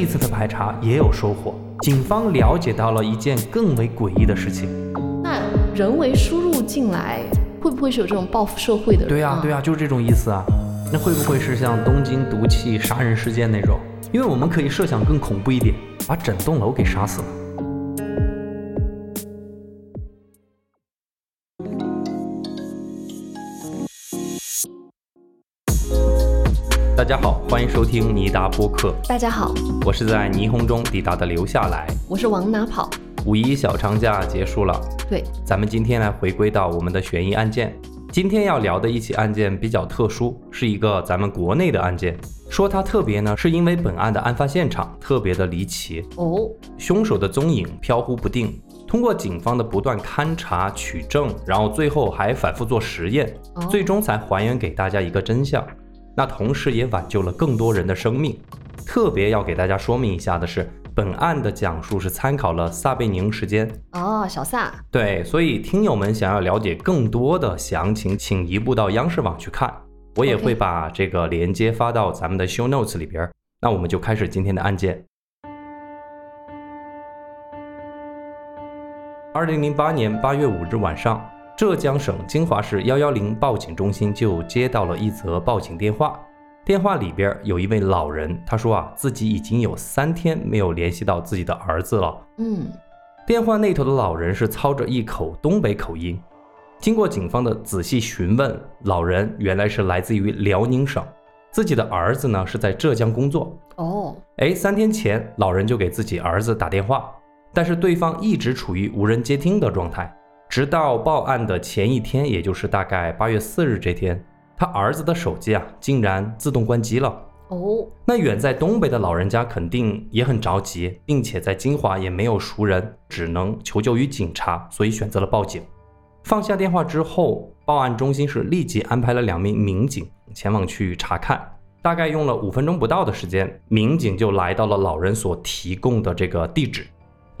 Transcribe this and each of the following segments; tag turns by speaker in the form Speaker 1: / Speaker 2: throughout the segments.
Speaker 1: 一次的排查也有收获，警方了解到了一件更为诡异的事情。
Speaker 2: 那人为输入进来，会不会是有这种报复社会的人？
Speaker 1: 对呀、对呀、就是这种意思啊。那会不会是像东京毒气杀人事件那种？因为我们可以设想更恐怖一点，把整栋楼给杀死了。家好，欢迎收听尼达播客，
Speaker 2: 大家好，
Speaker 1: 我是在霓虹中抵达的留下来。
Speaker 2: 我是往哪跑？
Speaker 1: 五一小长假结束了，
Speaker 2: 对，
Speaker 1: 咱们今天来回归到我们的悬疑案件。今天要聊的一起案件比较特殊，是一个咱们国内的案件。说它特别呢，是因为本案的案发现场特别的离奇，
Speaker 2: 哦，
Speaker 1: 凶手的踪影飘忽不定。通过警方的不断勘查取证，然后最后还反复做实验，
Speaker 2: 哦
Speaker 1: 最终才还原给大家一个真相。那同时也挽救了更多人的生命。特别要给大家说明一下的是，本案的讲述是参考了撒贝宁时间，
Speaker 2: 哦，小萨，
Speaker 1: 对，所以听友们想要了解更多的详情，请移步到央视网去看。我也会把这个链接发到咱们的 show notes 里边儿。那我们就开始今天的案件。二零零八年八月五日晚上，浙江省金华市幺幺零报警中心就接到了一则报警电话。电话里边有一位老人，他说啊，自己已经有三天没有联系到自己的儿子了。
Speaker 2: 嗯，
Speaker 1: 电话那头的老人是操着一口东北口音。经过警方的仔细询问，老人原来是来自于辽宁省，自己的儿子呢是在浙江工作。
Speaker 2: 哦，
Speaker 1: 哎，三天前老人就给自己儿子打电话，但是对方一直处于无人接听的状态，直到报案的前一天，也就是大概八月四日这天，他儿子的手机啊竟然自动关机了。
Speaker 2: 哦，
Speaker 1: 那远在东北的老人家肯定也很着急，并且在金华也没有熟人，只能求救于警察，所以选择了报警。放下电话之后，报案中心是立即安排了两名民警前往去查看。大概用了五分钟不到的时间，民警就来到了老人所提供的这个地址。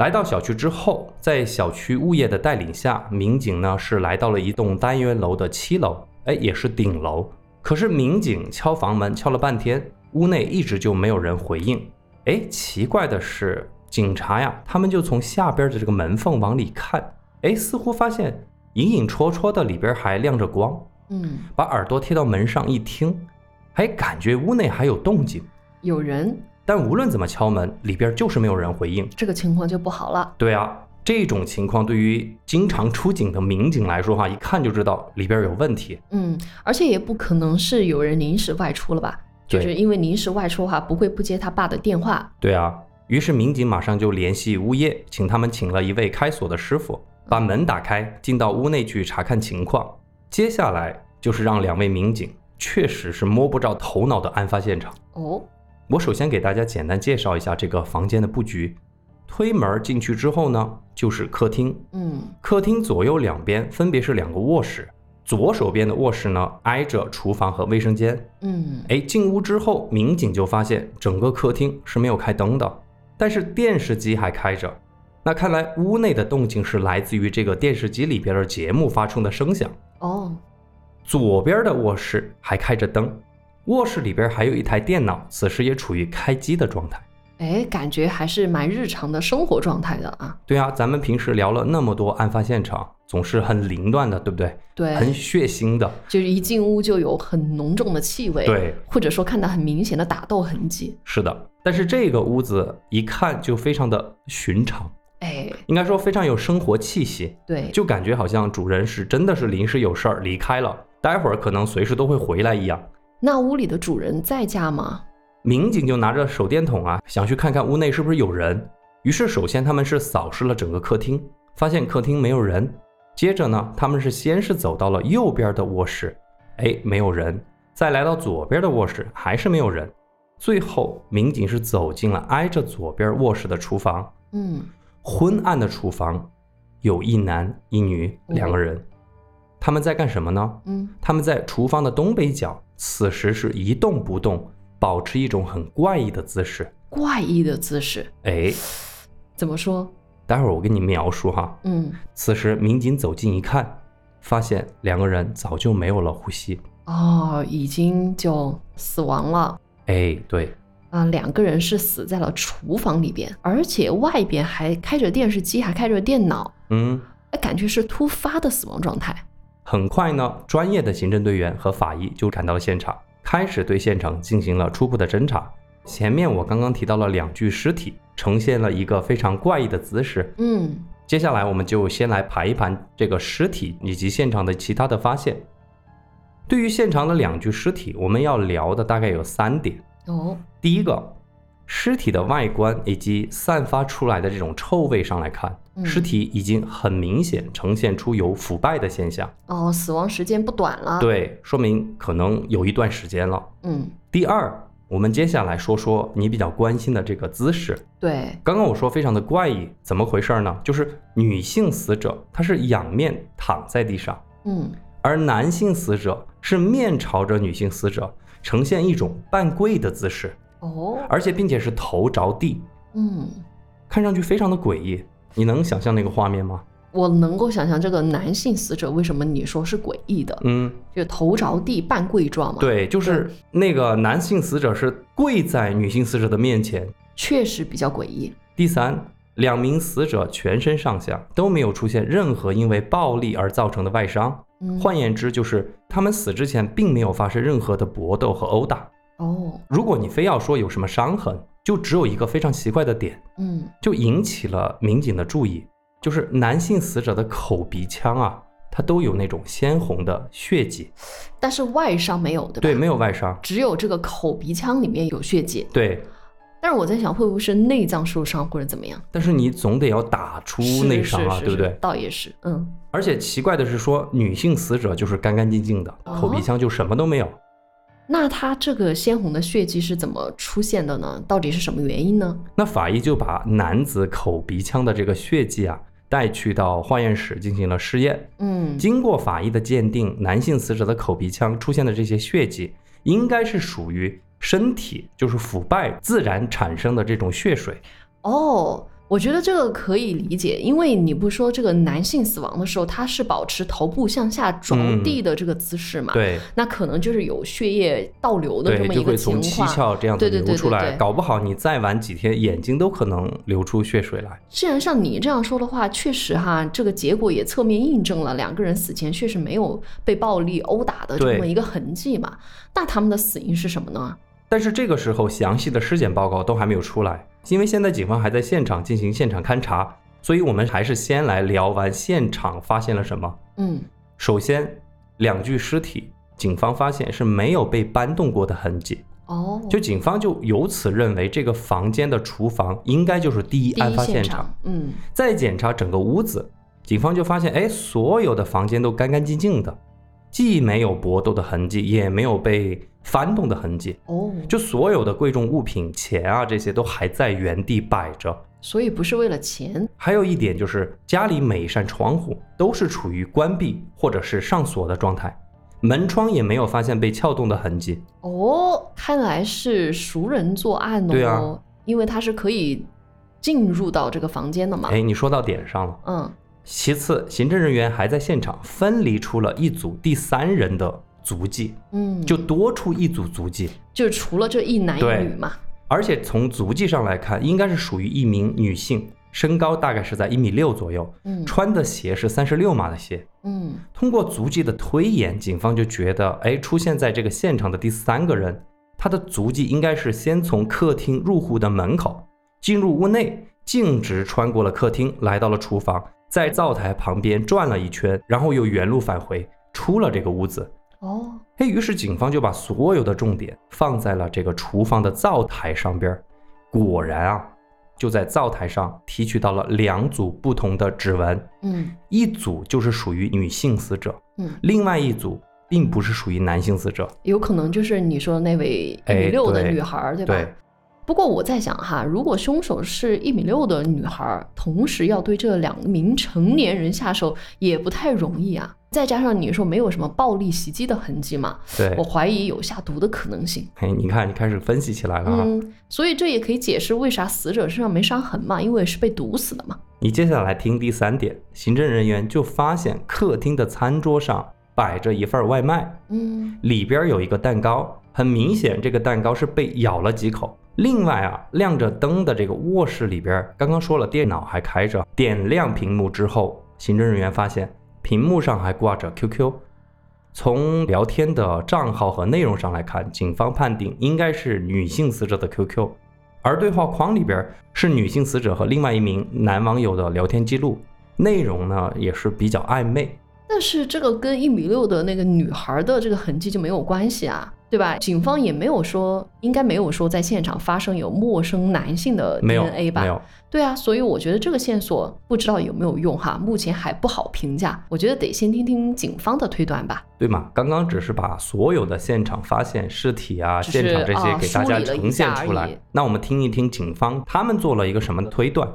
Speaker 1: 来到小区之后，在小区物业的带领下，民警呢是来到了一栋单元楼的七楼，哎，也是顶楼。可是民警敲房门敲了半天，屋内一直就没有人回应。哎，奇怪的是，警察呀，他们就从下边的这个门缝往里看，哎，似乎发现隐隐绰绰的里边还亮着光。
Speaker 2: 嗯，
Speaker 1: 把耳朵贴到门上一听，还感觉屋内还有动静，
Speaker 2: 有人，
Speaker 1: 但无论怎么敲门，里边就是没有人回应。
Speaker 2: 这个情况就不好了。
Speaker 1: 对啊，这种情况对于经常出警的民警来说，哈，一看就知道里边有问题。
Speaker 2: 嗯，而且也不可能是有人临时外出了吧？就是因为临时外出的话，不会不接他爸的电话。
Speaker 1: 对啊，于是民警马上就联系物业，请他们请了一位开锁的师傅，把门打开，进到屋内去查看情况。接下来就是让两位民警确实是摸不着头脑的案发现场。
Speaker 2: 哦，
Speaker 1: 我首先给大家简单介绍一下这个房间的布局。推门进去之后呢，就是客厅。
Speaker 2: 嗯，
Speaker 1: 客厅左右两边分别是两个卧室，左手边的卧室呢挨着厨房和卫生间。
Speaker 2: 嗯，
Speaker 1: 哎，进屋之后，民警就发现整个客厅是没有开灯的，但是电视机还开着。那看来屋内的动静是来自于这个电视机里边的节目发出的声响。
Speaker 2: 哦，
Speaker 1: 左边的卧室还开着灯，卧室里边还有一台电脑，此时也处于开机的状态。
Speaker 2: 哎，感觉还是蛮日常的生活状态的啊。
Speaker 1: 对啊，咱们平时聊了那么多案发现场，总是很凌乱的，对不对？
Speaker 2: 对，
Speaker 1: 很血腥的。
Speaker 2: 就是一进屋就有很浓重的气味，，
Speaker 1: 对，
Speaker 2: 或者说看到很明显的打斗痕迹。
Speaker 1: 是的。但是这个屋子一看就非常的寻常，
Speaker 2: 哎，
Speaker 1: 应该说非常有生活气息，
Speaker 2: 对，
Speaker 1: 就感觉好像主人是真的是临时有事儿离开了，待会儿可能随时都会回来一样。
Speaker 2: 那屋里的主人在家吗？
Speaker 1: 民警就拿着手电筒啊，想去看看屋内是不是有人。于是，首先他们是扫视了整个客厅，发现客厅没有人。接着呢，他们是先是走到了右边的卧室，哎，没有人。再来到左边的卧室，还是没有人。最后，民警是走进了挨着左边卧室的厨房。
Speaker 2: 嗯，
Speaker 1: 昏暗的厨房，有一男一女两个人。他们在干什么呢？
Speaker 2: 嗯，
Speaker 1: 他们在厨房的东北角，此时是一动不动，保持一种很怪异的姿势。
Speaker 2: 怪异的姿势，
Speaker 1: 哎，
Speaker 2: 怎么说？
Speaker 1: 待会儿我给你描述哈。
Speaker 2: 嗯，
Speaker 1: 此时民警走近一看，发现两个人早就没有了呼吸。
Speaker 2: 哦，已经就死亡了。
Speaker 1: 哎，对，
Speaker 2: 啊，两个人是死在了厨房里边，而且外边还开着电视机，还开着电脑，
Speaker 1: 嗯，
Speaker 2: 哎，感觉是突发的死亡状态。
Speaker 1: 很快呢，专业的刑侦队员和法医就赶到了现场，开始对现场进行了初步的侦查。前面我刚刚提到了两具尸体，呈现了一个非常怪异的姿势。
Speaker 2: 嗯，
Speaker 1: 接下来我们就先来盘一盘这个尸体以及现场的其他的发现。对于现场的两具尸体，我们要聊的大概有三点。
Speaker 2: 哦，
Speaker 1: 第一个，尸体的外观以及散发出来的这种臭味上来看，
Speaker 2: 嗯
Speaker 1: 尸体已经很明显呈现出有腐败的现象。
Speaker 2: 哦，死亡时间不短了。，
Speaker 1: 对，说明可能有一段时间了。
Speaker 2: 嗯，
Speaker 1: 第二，我们接下来说说你比较关心的这个姿势。
Speaker 2: 对，
Speaker 1: 刚刚我说非常的怪异，怎么回事呢？就是女性死者她是仰面躺在地上，
Speaker 2: 嗯，
Speaker 1: 而男性死者是面朝着女性死者，呈现一种半跪的姿势，
Speaker 2: 哦，
Speaker 1: 而且并且是头着地，
Speaker 2: 嗯，
Speaker 1: 看上去非常的诡异。你能想象那个画面吗？
Speaker 2: 我能够想象这个男性死者为什么你说是诡异的，
Speaker 1: 嗯，
Speaker 2: 就头着地半跪状嘛。，
Speaker 1: 对，就是那个男性死者是跪在女性死者的面前。
Speaker 2: 确实比较诡异。
Speaker 1: 第三，两名死者全身上下都没有出现任何因为暴力而造成的外伤，
Speaker 2: 嗯，
Speaker 1: 换言之，就是他们死之前并没有发生任何的搏斗和殴打。
Speaker 2: 哦，
Speaker 1: 如果你非要说有什么伤痕，就只有一个非常奇怪的点，
Speaker 2: 嗯，
Speaker 1: 就引起了民警的注意，就是男性死者的口鼻腔啊，它都有那种鲜红的血迹，
Speaker 2: 但是外伤没有，对吧？
Speaker 1: 对，没有外伤，
Speaker 2: 只有这个口鼻腔里面有血迹。
Speaker 1: 对，
Speaker 2: 但是我在想，会不会是内脏受伤或者怎么样？
Speaker 1: 但是你总得要打出内伤啊，
Speaker 2: 是是
Speaker 1: 对不对？
Speaker 2: 倒也是，嗯，
Speaker 1: 而且奇怪的是说，女性死者就是干干净净的，
Speaker 2: 哦
Speaker 1: 口鼻腔就什么都没有。
Speaker 2: 那他这个鲜红的血迹是怎么出现的呢？到底是什么原因呢？
Speaker 1: 那法医就把男子口鼻腔的这个血迹啊带去到化验室进行了试验。
Speaker 2: 嗯，
Speaker 1: 经过法医的鉴定，男性死者的口鼻腔出现的这些血迹，应该是属于身体就是腐败自然产生的这种血水。
Speaker 2: 哦，我觉得这个可以理解，因为你不说这个男性死亡的时候，他是保持头部向下着地的这个姿势嘛？，
Speaker 1: 嗯对
Speaker 2: 那可能就是有血液倒流的这，么一个
Speaker 1: 就会从
Speaker 2: 情
Speaker 1: 七
Speaker 2: 况。
Speaker 1: 窍这样子
Speaker 2: 对对对
Speaker 1: 流出来，
Speaker 2: 对对
Speaker 1: 搞不好你再晚几天，眼睛都可能流出血水来。
Speaker 2: 既然像你这样说的话，确实哈，这个结果也侧面印证了两个人死前确实没有被暴力殴打的这么一个痕迹嘛。那他们的死因是什么呢？
Speaker 1: 但是这个时候，详细的尸检报告都还没有出来，因为现在警方还在现场进行现场勘查，所以我们还是先来聊完现场发现了什么。
Speaker 2: 嗯，
Speaker 1: 首先，两具尸体，警方发现是没有被搬动过的痕迹，
Speaker 2: 哦，
Speaker 1: 就警方就由此认为这个房间的厨房应该就是第一案发现场。
Speaker 2: 嗯，
Speaker 1: 再检查整个屋子，警方就发现，哎，所有的房间都干干净净的，既没有搏斗的痕迹，也没有被翻动的痕迹。
Speaker 2: 哦，
Speaker 1: 就所有的贵重物品、钱啊这些都还在原地摆着。
Speaker 2: 所以不是为了钱，
Speaker 1: 还有一点就是，家里每一扇窗户都是处于关闭或者是上锁的状态，门窗也没有发现被撬动的痕迹。
Speaker 2: 哦，看来是熟人作案哦。
Speaker 1: 对啊，
Speaker 2: 因为他是可以进入到这个房间的嘛。
Speaker 1: 哎，你说到点上了。
Speaker 2: 嗯，
Speaker 1: 其次，行政人员还在现场分离出了一组第三人的足迹，
Speaker 2: 嗯，
Speaker 1: 就多出一组足迹。
Speaker 2: 就除了这一男一女嘛。
Speaker 1: 而且从足迹上来看，应该是属于一名女性，身高大概是在一米六左右，
Speaker 2: 嗯
Speaker 1: 穿的鞋是三十六码的鞋。
Speaker 2: 嗯，
Speaker 1: 通过足迹的推演，警方就觉得，哎，出现在这个现场的第三个人，他的足迹应该是先从客厅入户的门口，进入屋内，径直穿过了客厅，来到了厨房，在灶台旁边转了一圈，然后又原路返回，出了这个屋子。
Speaker 2: 哦，
Speaker 1: 哎，于是警方就把所有的重点放在了这个厨房的灶台上边。果然啊，就在灶台上提取到了两组不同的指纹，
Speaker 2: 嗯
Speaker 1: 一组就是属于女性死者，
Speaker 2: 嗯，
Speaker 1: 另外一组并不是属于男性死者。
Speaker 2: 有可能就是你说的那位一
Speaker 1: 哎
Speaker 2: 米六的女孩儿，对吧？
Speaker 1: 对，
Speaker 2: 不过我在想哈，如果凶手是一米六的女孩儿，同时要对这两名成年人下手，也不太容易啊。再加上你说没有什么暴力袭击的痕迹嘛，
Speaker 1: 对
Speaker 2: 我，怀疑有下毒的可能性。
Speaker 1: 嘿，你看，你开始分析起来了哈。
Speaker 2: 嗯，所以这也可以解释为啥死者身上没伤痕嘛，因为是被毒死的嘛。
Speaker 1: 你接下来听第三点，行政人员就发现客厅的餐桌上摆着一份外卖，
Speaker 2: 嗯，
Speaker 1: 里边有一个蛋糕，很明显这个蛋糕是被咬了几口，另外啊，亮着灯的这个卧室里边，刚刚说了电脑还开着，点亮屏幕之后，刑侦人员发现屏幕上还挂着 QQ。从聊天的账号和内容上来看，警方判定应该是女性死者的 QQ，而对话框里边是女性死者和另外一名男网友的聊天记录，内容呢也是比较暧昧。
Speaker 2: 但是这个跟一米六的那个女孩的这个痕迹就没有关系啊，对吧？警方也没有说，应该没有说在现场发生有陌生男性的 DNA 吧？
Speaker 1: 没有。
Speaker 2: 对啊，所以我觉得这个线索不知道有没有用哈，目前还不好评价。我觉得得先听听警方的推断吧。
Speaker 1: 对嘛？刚刚只是把所有的现场发现、尸体啊、现场这些给大家呈现出来。那我们听一听警方他们做了一个什么推断？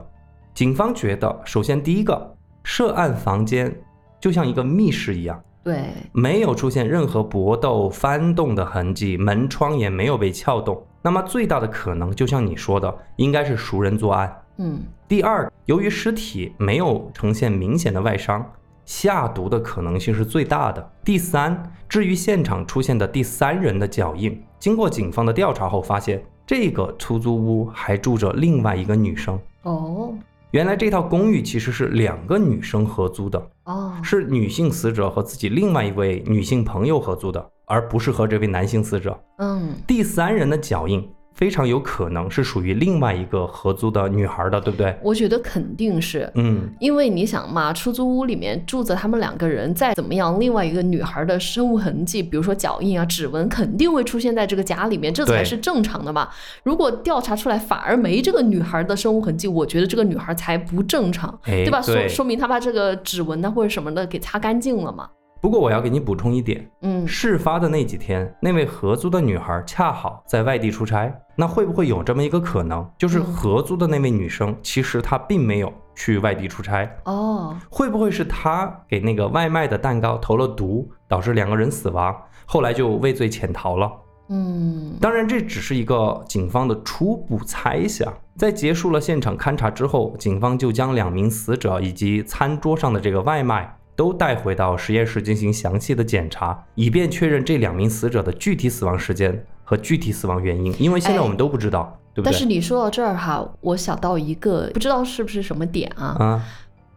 Speaker 1: 警方觉得，首先第一个，涉案房间。就像一个密室一样，
Speaker 2: 对，
Speaker 1: 没有出现任何搏斗、翻动的痕迹，门窗也没有被撬动。那么最大的可能，就像你说的，应该是熟人作案。
Speaker 2: 嗯。
Speaker 1: 第二，由于尸体没有呈现明显的外伤，下毒的可能性是最大的。第三，至于现场出现的第三人的脚印，经过警方的调查后发现，这个出租屋还住着另外一个女生。
Speaker 2: 哦。
Speaker 1: 原来这套公寓其实是两个女生合租的
Speaker 2: 哦，
Speaker 1: 是女性死者和自己另外一位女性朋友合租的，而不是和这位男性死者。
Speaker 2: 嗯，
Speaker 1: 第三人的脚印。非常有可能是属于另外一个合租的女孩的，对不对？
Speaker 2: 我觉得肯定是，
Speaker 1: 嗯，
Speaker 2: 因为你想嘛，出租屋里面住着他们两个人，再怎么样，另外一个女孩的生物痕迹，比如说脚印啊、指纹，肯定会出现在这个家里面，这才是正常的嘛。如果调查出来反而没这个女孩的生物痕迹，我觉得这个女孩才不正常，对吧？说说明她把这个指纹呢或者什么的给擦干净了嘛。
Speaker 1: 不过我要给你补充一点，
Speaker 2: 嗯，
Speaker 1: 事发的那几天，那位合租的女孩恰好在外地出差，那会不会有这么一个可能，就是合租的那位女生其实她并没有去外地出差？
Speaker 2: 哦，
Speaker 1: 会不会是她给那个外卖的蛋糕投了毒，导致两个人死亡，后来就畏罪潜逃了？
Speaker 2: 嗯，
Speaker 1: 当然这只是一个警方的初步猜想。在结束了现场勘查之后，警方就将两名死者以及餐桌上的这个外卖。都带回到实验室进行详细的检查，以便确认这两名死者的具体死亡时间和具体死亡原因。因为现在我们都不知道，对不
Speaker 2: 对？但是你说到这儿哈，我想到一个不知道是不是什么点啊？
Speaker 1: 啊，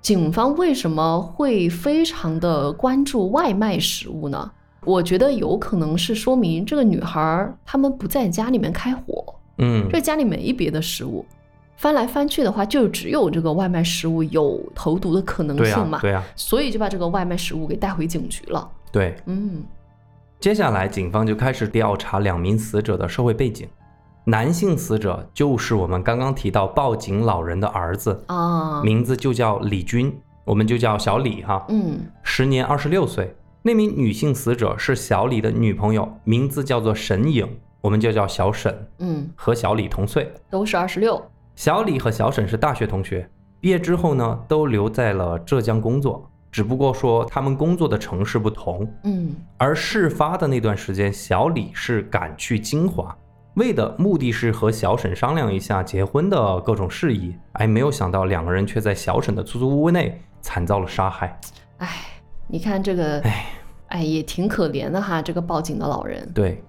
Speaker 2: 警方为什么会非常的关注外卖食物呢？我觉得有可能是说明这个女孩他们不在家里面开火，
Speaker 1: 嗯，
Speaker 2: 这家里没别的食物。翻来翻去的话，就只有这个外卖食物有投毒的可能性嘛？
Speaker 1: 对呀，
Speaker 2: 所以就把这个外卖食物给带回警局了。
Speaker 1: 对，
Speaker 2: 嗯。
Speaker 1: 接下来，警方就开始调查两名死者的社会背景。男性死者就是我们刚刚提到报警老人的儿子
Speaker 2: 啊，
Speaker 1: 名字就叫李军，我们就叫小李哈。
Speaker 2: 嗯，
Speaker 1: 时年二十六岁。那名女性死者是小李的女朋友，名字叫做沈颖，我们就叫小沈。
Speaker 2: 嗯，
Speaker 1: 和小李同岁，
Speaker 2: 都是二十六。
Speaker 1: 小李和小沈是大学同学，毕业之后呢，都留在了浙江工作，只不过说他们工作的城市不同。
Speaker 2: 嗯，
Speaker 1: 而事发的那段时间，小李是赶去金华，为的目的是和小沈商量一下结婚的各种事宜。哎，没有想到两个人却在小沈的出租屋内惨遭了杀害。
Speaker 2: 哎，你看这个，
Speaker 1: 哎，
Speaker 2: 哎，也挺可怜的哈，这个报警的老人。
Speaker 1: 对。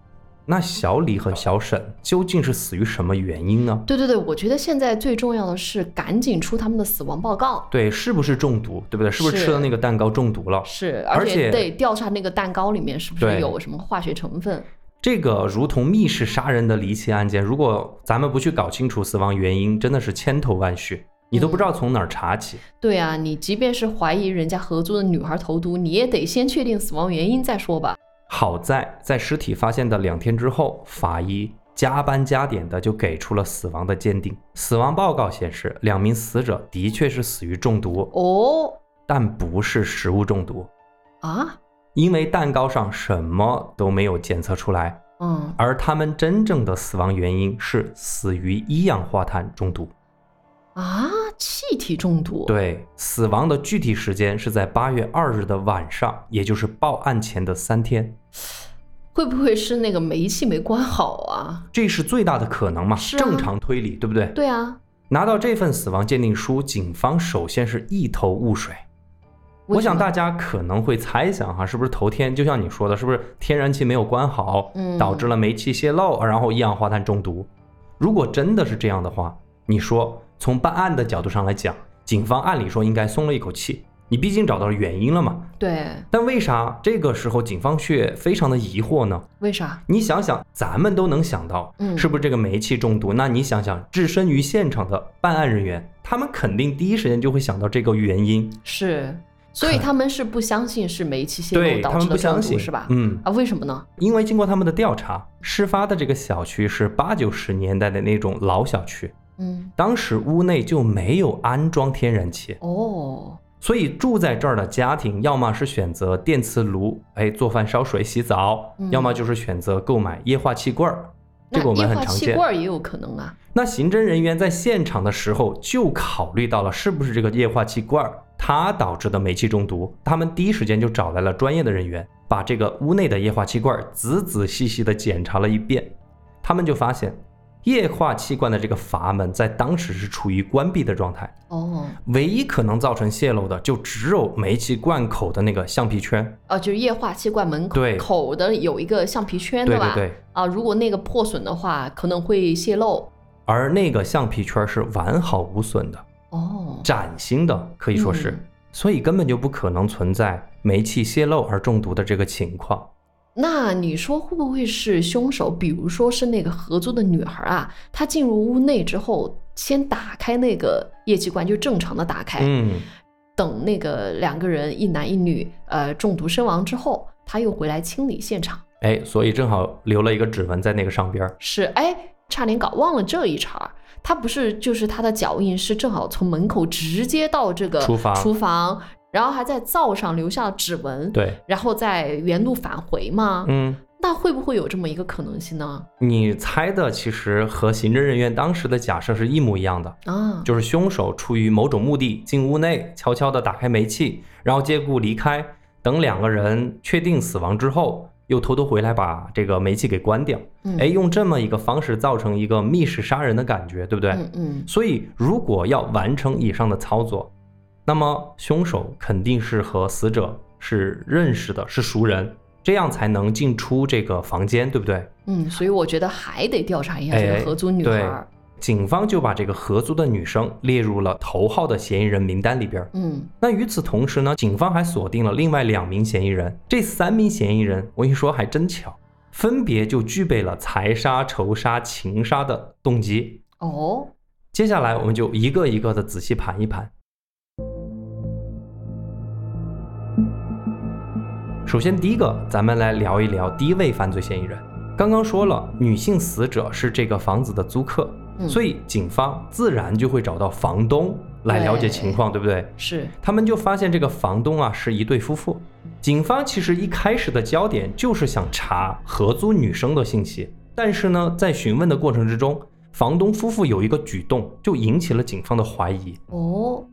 Speaker 1: 那小李和小沈究竟是死于什么原因呢？
Speaker 2: 对对对，我觉得现在最重要的是赶紧出他们的死亡报告。
Speaker 1: 对，是不是中毒？对不对？是不是吃了那个蛋糕中毒了？
Speaker 2: 是，
Speaker 1: 而
Speaker 2: 且得调查那个蛋糕里面是不是有什么化学成分。
Speaker 1: 这个如同密室杀人的离奇案件，如果咱们不去搞清楚死亡原因，真的是千头万绪，你都不知道从哪儿查起。
Speaker 2: 对啊，你即便是怀疑人家合租的女孩投毒，你也得先确定死亡原因再说吧。
Speaker 1: 好在在尸体发现的两天之后，法医加班加点的就给出了死亡的鉴定。死亡报告显示，两名死者的确是死于中毒
Speaker 2: 哦，
Speaker 1: 但不是食物中毒
Speaker 2: 啊，
Speaker 1: 因为蛋糕上什么都没有检测出来。
Speaker 2: 嗯，
Speaker 1: 而他们真正的死亡原因是死于一氧化碳中毒。
Speaker 2: 啊，气体中毒。
Speaker 1: 对，死亡的具体时间是在八月二日的晚上，也就是报案前的三天。
Speaker 2: 会不会是那个煤气没关好啊？
Speaker 1: 这是最大的可能嘛？
Speaker 2: 是
Speaker 1: 正常推理，对不对？
Speaker 2: 对啊。
Speaker 1: 拿到这份死亡鉴定书，警方首先是一头雾水。我想大家可能会猜想哈，是不是头天就像你说的，是不是天然气没有关好，导致了煤气泄漏，然后一氧化碳中毒？如果真的是这样的话，你说从办案的角度上来讲，警方按理说应该松了一口气，你毕竟找到了原因了嘛。
Speaker 2: 对，
Speaker 1: 但为啥这个时候警方却非常的疑惑呢？
Speaker 2: 为啥？
Speaker 1: 你想想，咱们都能想到，
Speaker 2: 嗯
Speaker 1: 是不是这个煤气中毒？那你想想，置身于现场的办案人员，他们肯定第一时间就会想到这个原因。
Speaker 2: 是，所以他们是不相信是煤气泄
Speaker 1: 对他们
Speaker 2: 漏导致的中
Speaker 1: 不相信，
Speaker 2: 毒是吧？
Speaker 1: 嗯，
Speaker 2: 啊，为什么呢？
Speaker 1: 因为经过他们的调查，事发的这个小区是八九十年代的那种老小区，
Speaker 2: 嗯，
Speaker 1: 当时屋内就没有安装天然气，
Speaker 2: 哦，
Speaker 1: 所以住在这儿的家庭，要么是选择电磁炉，哎，做饭、烧水、洗澡，
Speaker 2: 嗯
Speaker 1: 要么就是选择购买液化气罐儿。这个我们很常见。
Speaker 2: 罐儿也有可能啊。
Speaker 1: 那刑侦人员在现场的时候就考虑到了是不是这个液化气罐儿它导致的煤气中毒，他们第一时间就找来了专业的人员，把这个屋内的液化气罐儿仔仔细细的检查了一遍，他们就发现液化气罐的这个阀门在当时是处于关闭的状态，
Speaker 2: 哦，
Speaker 1: 唯一可能造成泄漏的就只有煤气罐口的那个橡皮圈。
Speaker 2: 啊，就是液化气罐门口
Speaker 1: 对
Speaker 2: 口的有一个橡皮圈，吧？
Speaker 1: 对对对，
Speaker 2: 啊，如果那个破损的话，可能会泄漏。
Speaker 1: 而那个橡皮圈是完好无损的，
Speaker 2: 哦，
Speaker 1: 崭新的，可以说是。
Speaker 2: 嗯
Speaker 1: 所以根本就不可能存在煤气泄漏而中毒的这个情况。
Speaker 2: 那你说会不会是凶手？比如说是那个合租的女孩啊，她进入屋内之后，先打开那个液气罐，就正常的打开，
Speaker 1: 嗯，
Speaker 2: 等那个两个人一男一女呃中毒身亡之后，他又回来清理现场。
Speaker 1: 哎，所以正好留了一个指纹在那个上边儿。
Speaker 2: 是，哎，差点搞忘了这一茬儿。他不是就是他的脚印是正好从门口直接到这个
Speaker 1: 厨房
Speaker 2: 厨房，然后还在灶上留下了指纹，
Speaker 1: 对，
Speaker 2: 然后再原路返回吗？
Speaker 1: 嗯，
Speaker 2: 那会不会有这么一个可能性呢？
Speaker 1: 你猜的其实和刑侦人员当时的假设是一模一样的，
Speaker 2: 啊，
Speaker 1: 就是凶手出于某种目的进屋内，悄悄地打开煤气，然后借故离开，等两个人确定死亡之后，又偷偷回来把这个煤气给关掉。
Speaker 2: 嗯
Speaker 1: 哎，用这么一个方式造成一个密室杀人的感觉，对不对？
Speaker 2: 嗯嗯，
Speaker 1: 所以，如果要完成以上的操作，那么凶手肯定是和死者是认识的，是熟人，这样才能进出这个房间，对不对？
Speaker 2: 嗯，所以我觉得还得调查一下这
Speaker 1: 哎
Speaker 2: 个合租女孩儿。
Speaker 1: 警方就把这个合租的女生列入了头号的嫌疑人名单里边儿。
Speaker 2: 嗯，
Speaker 1: 那与此同时呢，警方还锁定了另外两名嫌疑人。这三名嫌疑人，我跟你说还真巧，分别就具备了财杀、仇杀、情杀的动机。
Speaker 2: 哦，
Speaker 1: 接下来我们就一个一个的仔细盘一盘。首先，第一个，咱们来聊一聊第一位犯罪嫌疑人。刚刚说了，女性死者是这个房子的租客，
Speaker 2: 嗯
Speaker 1: 所以警方自然就会找到房东来了解情况，对不对？
Speaker 2: 是，
Speaker 1: 他们就发现这个房东啊是一对夫妇。警方其实一开始的焦点就是想查合租女生的信息，但是呢，在询问的过程之中，房东夫妇有一个举动就引起了警方的怀疑。
Speaker 2: 哦，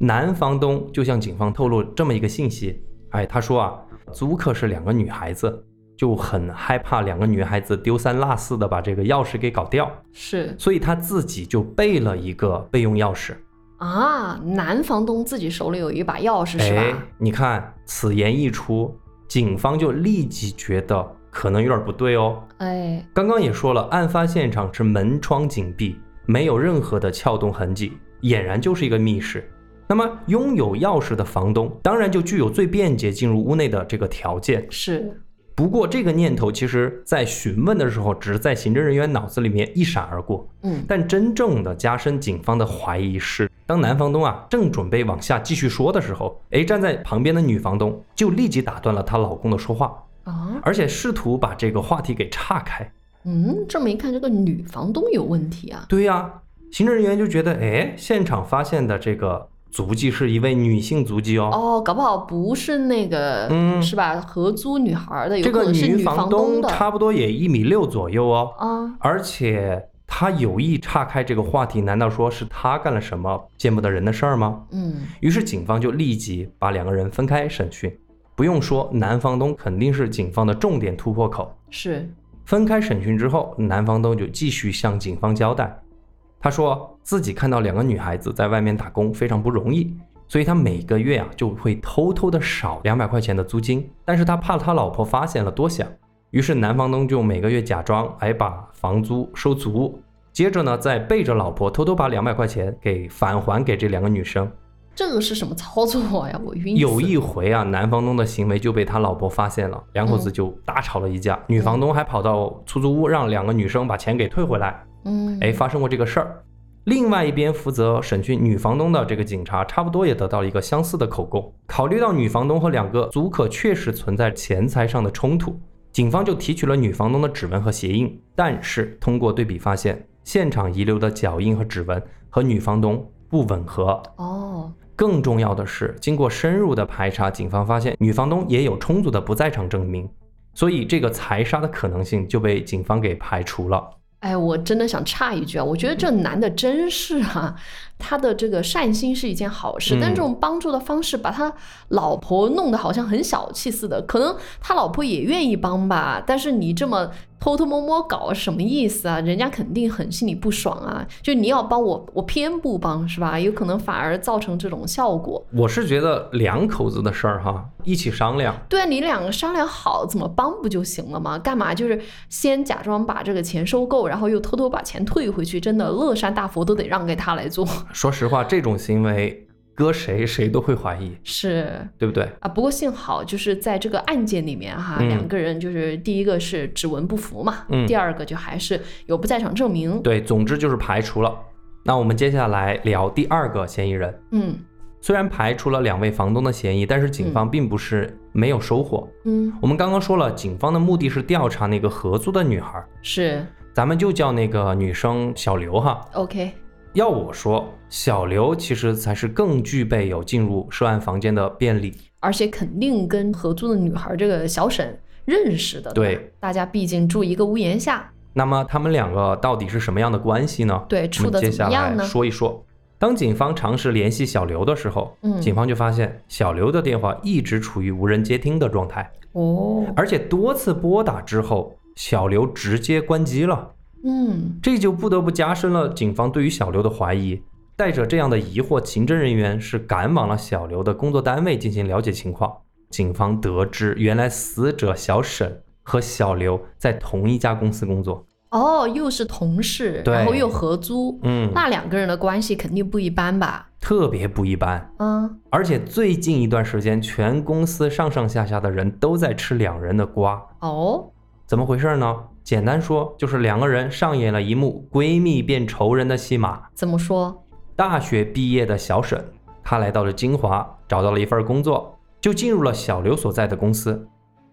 Speaker 1: 男房东就向警方透露这么一个信息，哎，他说啊，租客是两个女孩子，就很害怕两个女孩子丢三落四的把这个钥匙给搞掉，
Speaker 2: 是
Speaker 1: 所以他自己就备了一个备用钥匙。
Speaker 2: 啊，男房东自己手里有一把钥匙是
Speaker 1: 哎？，你看此言一出，警方就立即觉得可能有点不对哦。
Speaker 2: 哎，
Speaker 1: 刚刚也说了，案发现场是门窗紧闭，没有任何的撬动痕迹，俨然就是一个密室。那么拥有钥匙的房东，当然就具有最便捷进入屋内的这个条件。
Speaker 2: 是，
Speaker 1: 不过这个念头其实在询问的时候，只是在行政人员脑子里面一闪而过。
Speaker 2: 嗯，
Speaker 1: 但真正的加深警方的怀疑是，当男房东啊正准备往下继续说的时候，哎，站在旁边的女房东就立即打断了她老公的说话，
Speaker 2: 啊，
Speaker 1: 而且试图把这个话题给岔开。
Speaker 2: 嗯，这么一看，这个女房东有问题啊。
Speaker 1: 对呀、行政人员就觉得，哎，现场发现的这个足迹是一位女性足迹哦。
Speaker 2: 哦，搞不好不是那个，
Speaker 1: 嗯
Speaker 2: 是吧？合租女孩的，有
Speaker 1: 这个
Speaker 2: 可能是女
Speaker 1: 房
Speaker 2: 东的
Speaker 1: 差不多也一米六左右哦，
Speaker 2: 啊。
Speaker 1: 而且她有意岔开这个话题，难道说是她干了什么见不得人的事儿吗？
Speaker 2: 嗯，
Speaker 1: 于是警方就立即把两个人分开审讯。不用说，男房东肯定是警方的重点突破口。
Speaker 2: 是，
Speaker 1: 分开审讯之后，男房东就继续向警方交代，他说自己看到两个女孩子在外面打工非常不容易，所以他每个月啊就会偷偷的少两百块钱的租金，但是他怕他老婆发现了多想，于是男房东就每个月假装哎把房租收足，接着呢，再背着老婆偷偷把两百块钱给返还给这两个女生。
Speaker 2: 这个是什么操作呀？我晕。
Speaker 1: 有一回啊，男房东的行为就被他老婆发现了，两口子就大吵了一架。女房东还跑到出租屋让两个女生把钱给退回来。
Speaker 2: 嗯，
Speaker 1: 哎，发生过这个事儿。另外一边负责审讯女房东的这个警察，差不多也得到了一个相似的口供。考虑到女房东和两个租客确实存在钱财上的冲突，警方就提取了女房东的指纹和鞋印。但是通过对比发现，现场遗留的脚印和指纹和女房东不吻合。
Speaker 2: 哦，
Speaker 1: 更重要的是，经过深入的排查，警方发现女房东也有充足的不在场证明，所以这个财杀的可能性就被警方给排除了。
Speaker 2: 哎，我真的想插一句啊，我觉得这男的真是啊，他的这个善心是一件好事，但这种帮助的方式把他老婆弄得好像很小气似的。可能他老婆也愿意帮吧，但是你这么偷偷摸摸搞什么意思啊？人家肯定很心里不爽啊。就你要帮我，我偏不帮是吧？有可能反而造成这种效果。
Speaker 1: 我是觉得两口子的事儿哈，一起商量。
Speaker 2: 对啊，你两个商量好怎么帮不就行了吗？干嘛就是先假装把这个钱收购，然后又偷偷把钱退回去？真的，乐山大佛都得让给他来做。
Speaker 1: 说实话，这种行为搁谁谁都会怀疑，
Speaker 2: 是
Speaker 1: 对不对？
Speaker 2: 啊，不过幸好就是在这个案件里面哈，
Speaker 1: 嗯
Speaker 2: 两个人就是第一个是指纹不符嘛，
Speaker 1: 嗯
Speaker 2: 第二个就还是有不在场证明。
Speaker 1: 对，总之就是排除了。那我们接下来聊第二个嫌疑人。
Speaker 2: 嗯
Speaker 1: 虽然排除了两位房东的嫌疑，但是警方并不是没有收获。
Speaker 2: 嗯，
Speaker 1: 我们刚刚说了，警方的目的是调查那个合租的女孩，
Speaker 2: 是
Speaker 1: 咱们就叫那个女生小刘哈。
Speaker 2: OK。
Speaker 1: 要我说，小刘其实才是更具备有进入涉案房间的便利。
Speaker 2: 而且肯定跟合租的女孩这个小沈认识的，
Speaker 1: 对，
Speaker 2: 大家毕竟住一个屋檐下，
Speaker 1: 那么他们两个到底是什么样的关系呢？
Speaker 2: 对，
Speaker 1: 我
Speaker 2: 处的
Speaker 1: 接下来
Speaker 2: 怎么样呢？
Speaker 1: 说一说。当警方尝试联系小刘的时候，
Speaker 2: 嗯
Speaker 1: 警方就发现小刘的电话一直处于无人接听的状态，
Speaker 2: 哦，
Speaker 1: 而且多次拨打之后，小刘直接关机了。
Speaker 2: 嗯，
Speaker 1: 这就不得不加深了警方对于小刘的怀疑。带着这样的疑惑，刑侦人员是赶往了小刘的工作单位进行了解情况。警方得知，原来死者小沈和小刘在同一家公司工作。
Speaker 2: 哦，又是同事，然后又合租，
Speaker 1: 嗯，
Speaker 2: 那两个人的关系肯定不一般吧？
Speaker 1: 特别不一般。
Speaker 2: 嗯，
Speaker 1: 而且最近一段时间，全公司上上下下的人都在吃两人的瓜。
Speaker 2: 哦，
Speaker 1: 怎么回事呢？简单说，就是两个人上演了一幕闺蜜变仇人的戏码。
Speaker 2: 怎么说？
Speaker 1: 大学毕业的小沈，她来到了金华，找到了一份工作，就进入了小刘所在的公司。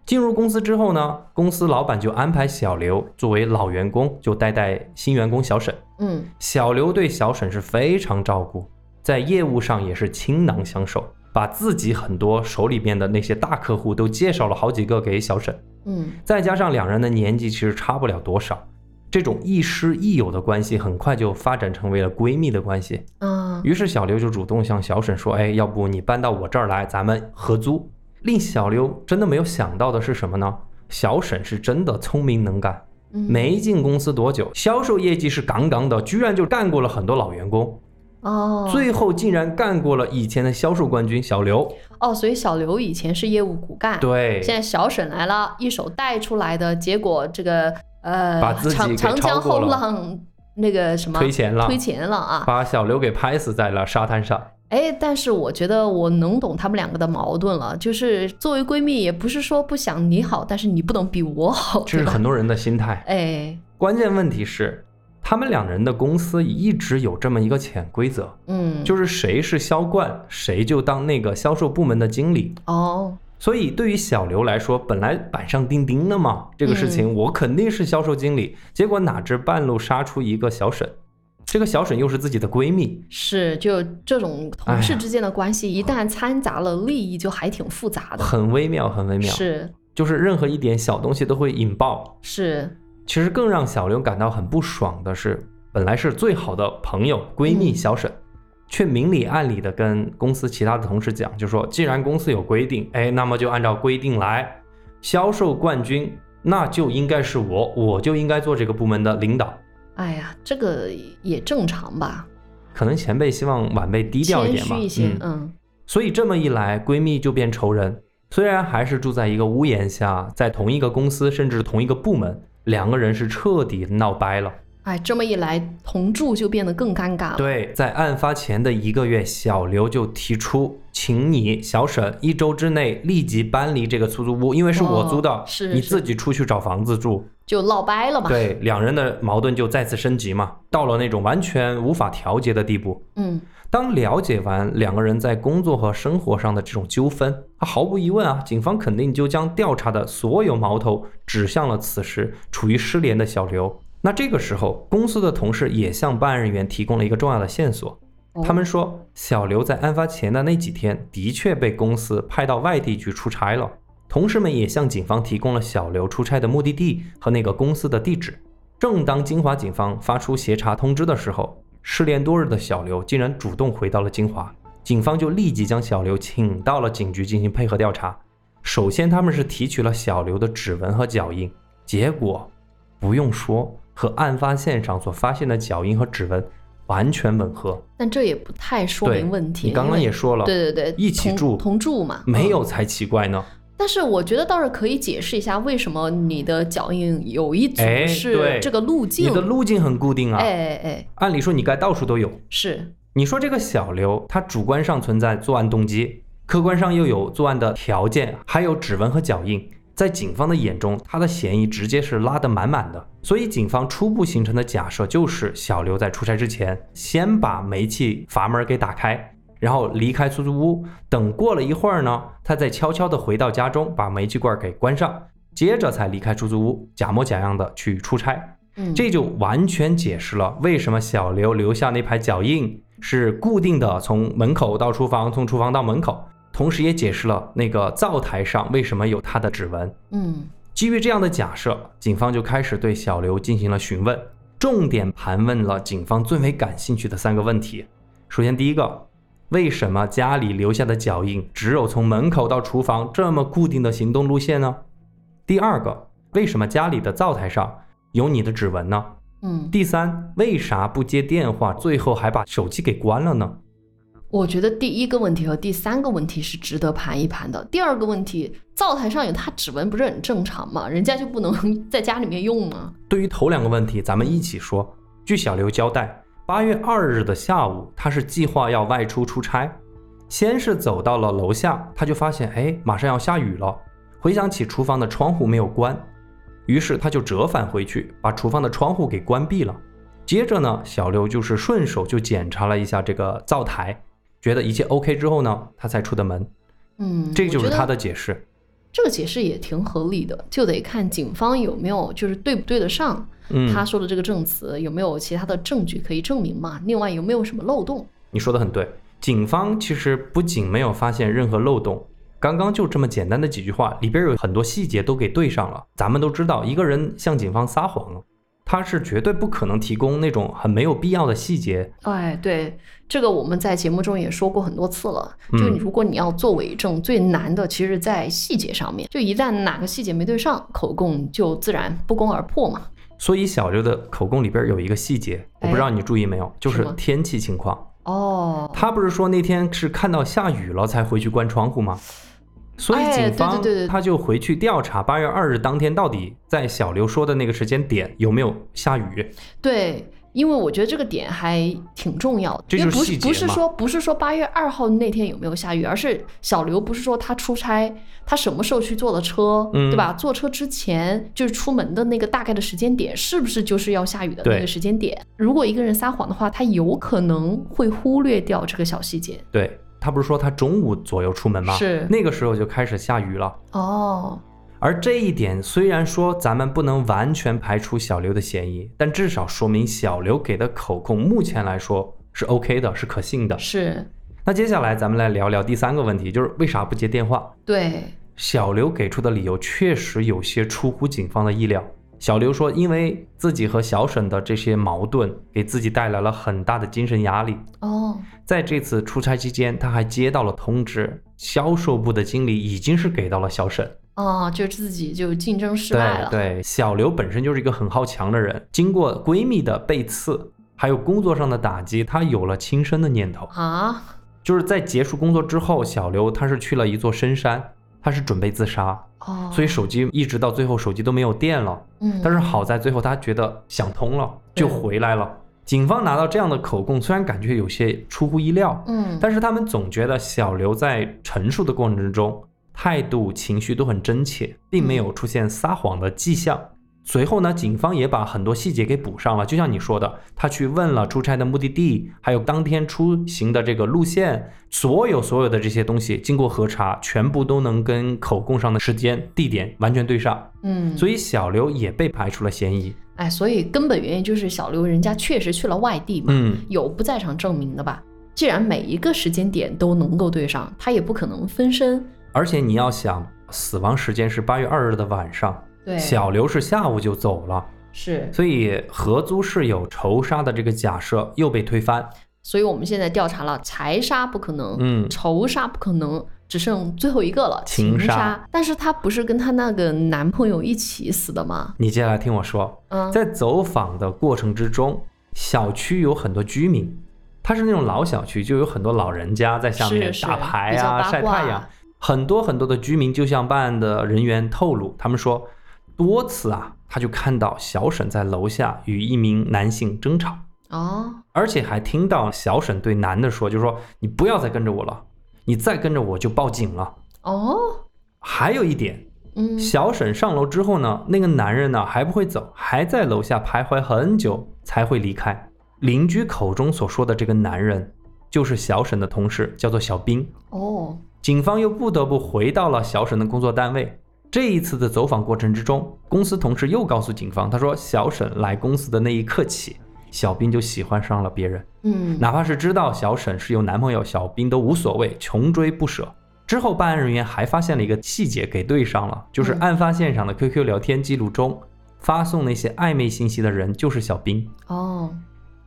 Speaker 1: 进入公司之后呢，公司老板就安排小刘作为老员工，就带带新员工小沈。
Speaker 2: 嗯，
Speaker 1: 小刘对小沈是非常照顾，在业务上也是倾囊相授，把自己很多手里边的那些大客户都介绍了好几个给小沈。
Speaker 2: 嗯，
Speaker 1: 再加上两人的年纪其实差不了多少，这种亦师亦友的关系很快就发展成为了闺蜜的关系。
Speaker 2: 嗯，
Speaker 1: 于是小刘就主动向小沈说：“哎，要不你搬到我这儿来，咱们合租。”令小刘真的没有想到的是什么呢？小沈是真的聪明能干，
Speaker 2: 嗯
Speaker 1: 没进公司多久，销售业绩是杠杠的，居然就干过了很多老员工，
Speaker 2: 哦，
Speaker 1: 最后竟然干过了以前的销售冠军小刘。
Speaker 2: 哦，所以小刘以前是业务骨干，
Speaker 1: 对，
Speaker 2: 现在小沈来了，一手带出来的，结果这个呃，
Speaker 1: 把自己
Speaker 2: 长长江后浪那个什么
Speaker 1: 推前了
Speaker 2: 推前了啊！
Speaker 1: 把小刘给拍死在了沙滩上。
Speaker 2: 哎，但是我觉得我能懂他们两个的矛盾了，就是作为闺蜜，也不是说不想你好，但是你不能比我好，
Speaker 1: 这是很多人的心态。
Speaker 2: 哎，
Speaker 1: 关键问题是，他们两人的公司一直有这么一个潜规则，
Speaker 2: 嗯，
Speaker 1: 就是谁是销冠，谁就当那个销售部门的经理。
Speaker 2: 哦，
Speaker 1: 所以对于小刘来说，本来板上钉钉的嘛，这个事情我肯定是销售经理。结果哪知半路杀出一个小沈，这个小沈又是自己的闺蜜，
Speaker 2: 是，就这种同事之间的关系，一旦掺杂了利益，就还挺复杂的。
Speaker 1: 很微妙，很微妙。
Speaker 2: 是
Speaker 1: 就是任何一点小东西都会引爆。
Speaker 2: 是，
Speaker 1: 其实更让小刘感到很不爽的是，本来是最好的朋友闺蜜
Speaker 2: 嗯
Speaker 1: 小沈，却明里暗里的跟公司其他的同事讲，就说既然公司有规定，哎，那么就按照规定来，销售冠军那就应该是我，我就应该做这个部门的领导。
Speaker 2: 哎呀，这个也正常吧，
Speaker 1: 可能前辈希望晚辈低调一点吧，嗯，
Speaker 2: 嗯
Speaker 1: 所以这么一来，闺蜜就变仇人。虽然还是住在一个屋檐下，在同一个公司，甚至同一个部门，两个人是彻底闹掰了。
Speaker 2: 哎，这么一来，同住就变得更尴尬了。
Speaker 1: 对，在案发前的一个月，小刘就提出，请你小沈一周之内立即搬离这个出租屋，因为是我租的，
Speaker 2: 哦是是
Speaker 1: 你自己出去找房子住。
Speaker 2: 就闹掰了嘛。，
Speaker 1: 对，两人的矛盾就再次升级嘛，到了那种完全无法调节的地步。
Speaker 2: 嗯，
Speaker 1: 当了解完两个人在工作和生活上的这种纠纷，啊，毫无疑问啊，警方肯定就将调查的所有矛头指向了此时处于失联的小刘。那这个时候，公司的同事也向办案人员提供了一个重要的线索。
Speaker 2: 哦
Speaker 1: 他们说，小刘在案发前的那几天的确被公司派到外地去出差了。同事们也向警方提供了小刘出差的目的地和那个公司的地址。正当金华警方发出协查通知的时候，失联多日的小刘竟然主动回到了金华，警方就立即将小刘请到了警局进行配合调查。首先，他们是提取了小刘的指纹和脚印，结果不用说，和案发现场所发现的脚印和指纹完全吻合。
Speaker 2: 但这也不太说明问题。
Speaker 1: 你刚刚也说了，
Speaker 2: 对对对，
Speaker 1: 一起住
Speaker 2: 同住嘛，嗯
Speaker 1: 没有才奇怪呢。
Speaker 2: 但是我觉得倒是可以解释一下，为什么你的脚印有一组
Speaker 1: 哎
Speaker 2: 是这个路径？
Speaker 1: 你的路径很固定啊，
Speaker 2: 哎哎哎，
Speaker 1: 按理说你该到处都有。
Speaker 2: 是
Speaker 1: 你说这个小刘，他主观上存在作案动机，客观上又有作案的条件，还有指纹和脚印，在警方的眼中，他的嫌疑直接是拉得满满的。所以警方初步形成的假设就是，小刘在出差之前，先把煤气阀门给打开，然后离开出租屋，等过了一会儿呢，他再悄悄地回到家中，把煤气罐给关上，接着才离开出租屋，假模假样的去出差。
Speaker 2: 嗯，
Speaker 1: 这就完全解释了为什么小刘留下那排脚印是固定的，从门口到厨房，从厨房到门口，同时也解释了那个灶台上为什么有他的指纹。
Speaker 2: 嗯
Speaker 1: 基于这样的假设，警方就开始对小刘进行了询问，重点盘问了警方最为感兴趣的三个问题。首先，第一个，为什么家里留下的脚印只有从门口到厨房这么固定的行动路线呢？第二个，为什么家里的灶台上有你的指纹呢？
Speaker 2: 嗯，
Speaker 1: 第三，为啥不接电话，最后还把手机给关了呢？
Speaker 2: 我觉得第一个问题和第三个问题是值得盘一盘的。第二个问题，灶台上有他指纹不是很正常吗？人家就不能 在家里面用吗？
Speaker 1: 对于头两个问题，咱们一起说。据小刘交代，八月二日的下午，他是计划要外出出差，先是走到了楼下，他就发现，哎，马上要下雨了。回想起厨房的窗户没有关，于是他就折返回去，把厨房的窗户给关闭了。接着呢，小刘就是顺手就检查了一下这个灶台，觉得一切 OK 之后呢，他才出的门。
Speaker 2: 嗯，
Speaker 1: 这就是他的解释。
Speaker 2: 这个解释也挺合理的，就得看警方有没有就是对不对得上
Speaker 1: 嗯，
Speaker 2: 他说的这个证词，有没有其他的证据可以证明嘛？另外有没有什么漏洞？
Speaker 1: 你说的很对，警方其实不仅没有发现任何漏洞，刚刚就这么简单的几句话，里边有很多细节都给对上了。咱们都知道，一个人向警方撒谎了，他是绝对不可能提供那种很没有必要的细节。
Speaker 2: 哎，对，这个我们在节目中也说过很多次了。
Speaker 1: 嗯
Speaker 2: 就你如果你要做伪证，最难的其实在细节上面。就一旦哪个细节没对上，口供就自然不攻而破嘛。
Speaker 1: 所以小刘的口供里边有一个细节，我不知道你注意没有，就是天气情况。
Speaker 2: 哦，
Speaker 1: 他不是说那天是看到下雨了才回去关窗户吗？所以警方他就回去调查八月二日当天到底在小刘说的那个时间点有没有下雨。
Speaker 2: 对，因为我觉得这个点还挺重要的，
Speaker 1: 这
Speaker 2: 因为不
Speaker 1: 就是细节嘛
Speaker 2: 不是说不是说八月二号那天有没有下雨，而是小刘不是说他出差，他什么时候去坐的车，
Speaker 1: 嗯
Speaker 2: 对吧？坐车之前就是出门的那个大概的时间点，是不是就是要下雨的那个时间点？如果一个人撒谎的话，他有可能会忽略掉这个小细节。
Speaker 1: 对他不是说他中午左右出门吗？
Speaker 2: 是
Speaker 1: 那个时候就开始下雨了。
Speaker 2: 哦，
Speaker 1: 而这一点虽然说咱们不能完全排除小刘的嫌疑，但至少说明小刘给的口供目前来说是 OK 的，是可信的。
Speaker 2: 是
Speaker 1: 那接下来咱们来聊聊第三个问题，就是为啥不接电话？
Speaker 2: 对，
Speaker 1: 小刘给出的理由确实有些出乎警方的意料。小刘说，因为自己和小沈的这些矛盾，给自己带来了很大的精神压力。
Speaker 2: 哦，
Speaker 1: 在这次出差期间，他还接到了通知，销售部的经理已经是给到了小沈。
Speaker 2: 哦，就自己就竞争失败了。
Speaker 1: 对对，小刘本身就是一个很好强的人，经过闺蜜的背刺，还有工作上的打击，他有了轻生的念头。
Speaker 2: 啊，
Speaker 1: 就是在结束工作之后，小刘他是去了一座深山，他是准备自杀，
Speaker 2: 哦，
Speaker 1: 所以手机一直到最后手机都没有电了。
Speaker 2: 嗯，
Speaker 1: 但是好在最后他觉得想通了，就回来了。警方拿到这样的口供，虽然感觉有些出乎意料，
Speaker 2: 嗯，
Speaker 1: 但是他们总觉得小刘在陈述的过程之中，态度、情绪都很真切，并没有出现撒谎的迹象。随后呢，警方也把很多细节给补上了，就像你说的，他去问了出差的目的地，还有当天出行的这个路线，所有所有的这些东西，经过核查，全部都能跟口供上的时间、地点完全对上，
Speaker 2: 嗯，
Speaker 1: 所以小刘也被排除了嫌疑。
Speaker 2: 哎，所以根本原因就是小刘人家确实去了外地嘛，
Speaker 1: 嗯，
Speaker 2: 有不在场证明的吧？既然每一个时间点都能够对上，他也不可能分身。
Speaker 1: 而且你要想，死亡时间是八月二日的晚上，
Speaker 2: 对，
Speaker 1: 小刘是下午就走了。
Speaker 2: 是，
Speaker 1: 所以合租室友仇杀的这个假设又被推翻。
Speaker 2: 所以我们现在调查了，财杀不可能，
Speaker 1: 嗯，
Speaker 2: 仇杀不可能，只剩最后一个了，
Speaker 1: 情杀
Speaker 2: 杀。但是她不是跟她那个男朋友一起死的吗？
Speaker 1: 你接下来听我说，
Speaker 2: 嗯，
Speaker 1: 在走访的过程之中，小区有很多居民，它是那种老小区，就有很多老人家在下面打牌啊、晒太阳。很多很多的居民就向办案的人员透露，他们说多次啊，他就看到小沈在楼下与一名男性争吵。
Speaker 2: 哦，
Speaker 1: 而且还听到小沈对男的说，就是说你不要再跟着我了，你再跟着我就报警了。
Speaker 2: 哦，
Speaker 1: 还有一点，
Speaker 2: 嗯，
Speaker 1: 小沈上楼之后呢，那个男人呢还不会走，还在楼下徘徊很久才会离开。邻居口中所说的这个男人，就是小沈的同事，叫做小兵。
Speaker 2: 哦，
Speaker 1: 警方又不得不回到了小沈的工作单位。这一次的走访过程之中，公司同事又告诉警方，他说小沈来公司的那一刻起，小兵就喜欢上了别人。
Speaker 2: 嗯，
Speaker 1: 哪怕是知道小沈是有男朋友，小兵都无所谓，穷追不舍。之后，办案人员还发现了一个细节，给对上了，就是
Speaker 2: 嗯
Speaker 1: 案发现场的 QQ 聊天记录中，发送那些暧昧信息的人就是小兵。
Speaker 2: 哦，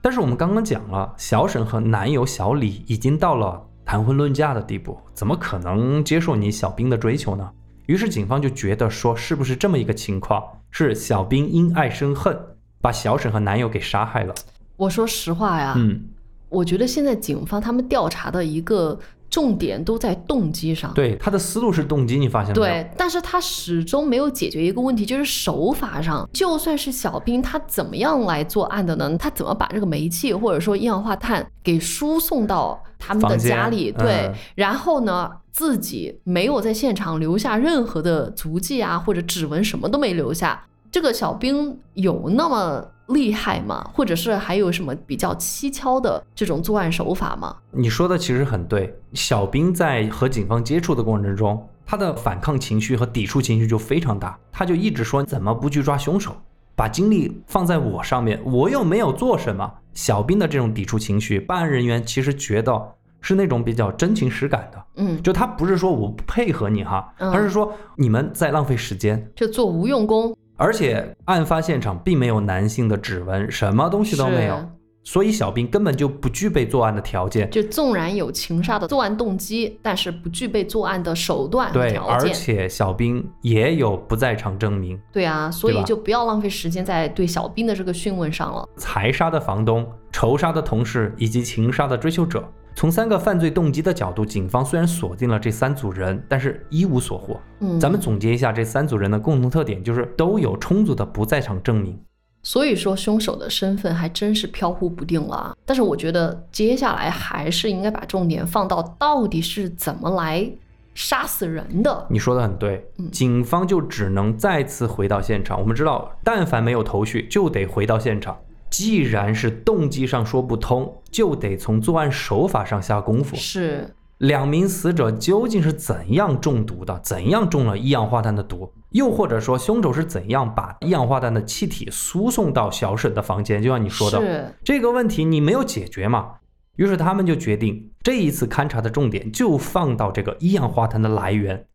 Speaker 1: 但是我们刚刚讲了，小沈和男友小李已经到了谈婚论嫁的地步，怎么可能接受你小兵的追求呢？于是警方就觉得说，是不是这么一个情况，是小兵因爱生恨，把小沈和男友给杀害了？
Speaker 2: 我说实话呀，
Speaker 1: 嗯，
Speaker 2: 我觉得现在警方他们调查的一个重点都在动机上。
Speaker 1: 对，他的思路是动机，你发现没有？
Speaker 2: 对，但是他始终没有解决一个问题，就是手法上，就算是小兵，他怎么样来作案的呢？他怎么把这个煤气或者说一氧化碳给输送到他们的家里？对，
Speaker 1: 嗯
Speaker 2: 然后呢，自己没有在现场留下任何的足迹啊，或者指纹，什么都没留下。这个小兵有那么厉害吗？或者是还有什么比较蹊跷的这种作案手法吗？
Speaker 1: 你说的其实很对。小兵在和警方接触的过程中，他的反抗情绪和抵触情绪就非常大，他就一直说怎么不去抓凶手，把精力放在我上面，我又没有做什么。小兵的这种抵触情绪，办案人员其实觉得是那种比较真情实感的，
Speaker 2: 嗯，
Speaker 1: 就他不是说我不配合你哈，
Speaker 2: 嗯
Speaker 1: 而是说你们在浪费时间。
Speaker 2: 就做无用功，
Speaker 1: 而且案发现场并没有男性的指纹，什么东西都没有，所以小兵根本就不具备作案的条件。
Speaker 2: 就纵然有情杀的作案动机，但是不具备作案的手段和
Speaker 1: 对，而。且小兵也有不在场证明。
Speaker 2: 对啊，所以就不要浪费时间在对小兵的这个讯问上了。
Speaker 1: 财杀的房东、仇杀的同事以及情杀的追求者，从三个犯罪动机的角度，警方虽然锁定了这三组人，但是一无所获。
Speaker 2: 嗯，
Speaker 1: 咱们总结一下这三组人的共同特点，就是都有充足的不在场证明。
Speaker 2: 所以说凶手的身份还真是飘忽不定了啊。但是我觉得接下来还是应该把重点放到到底是怎么来杀死人的。
Speaker 1: 你说的很对
Speaker 2: 嗯，
Speaker 1: 警方就只能再次回到现场。我们知道，但凡没有头绪，就得回到现场。既然是动机上说不通，就得从作案手法上下功夫。
Speaker 2: 是，
Speaker 1: 两名死者究竟是怎样中毒的？怎样中了一氧化碳的毒？又或者说，凶手是怎样把一氧化碳的气体输送到小沈的房间？就像你说的，
Speaker 2: 是，
Speaker 1: 这个问题你没有解决嘛？于是他们就决定，这一次勘查的重点就放到这个一氧化碳的来源。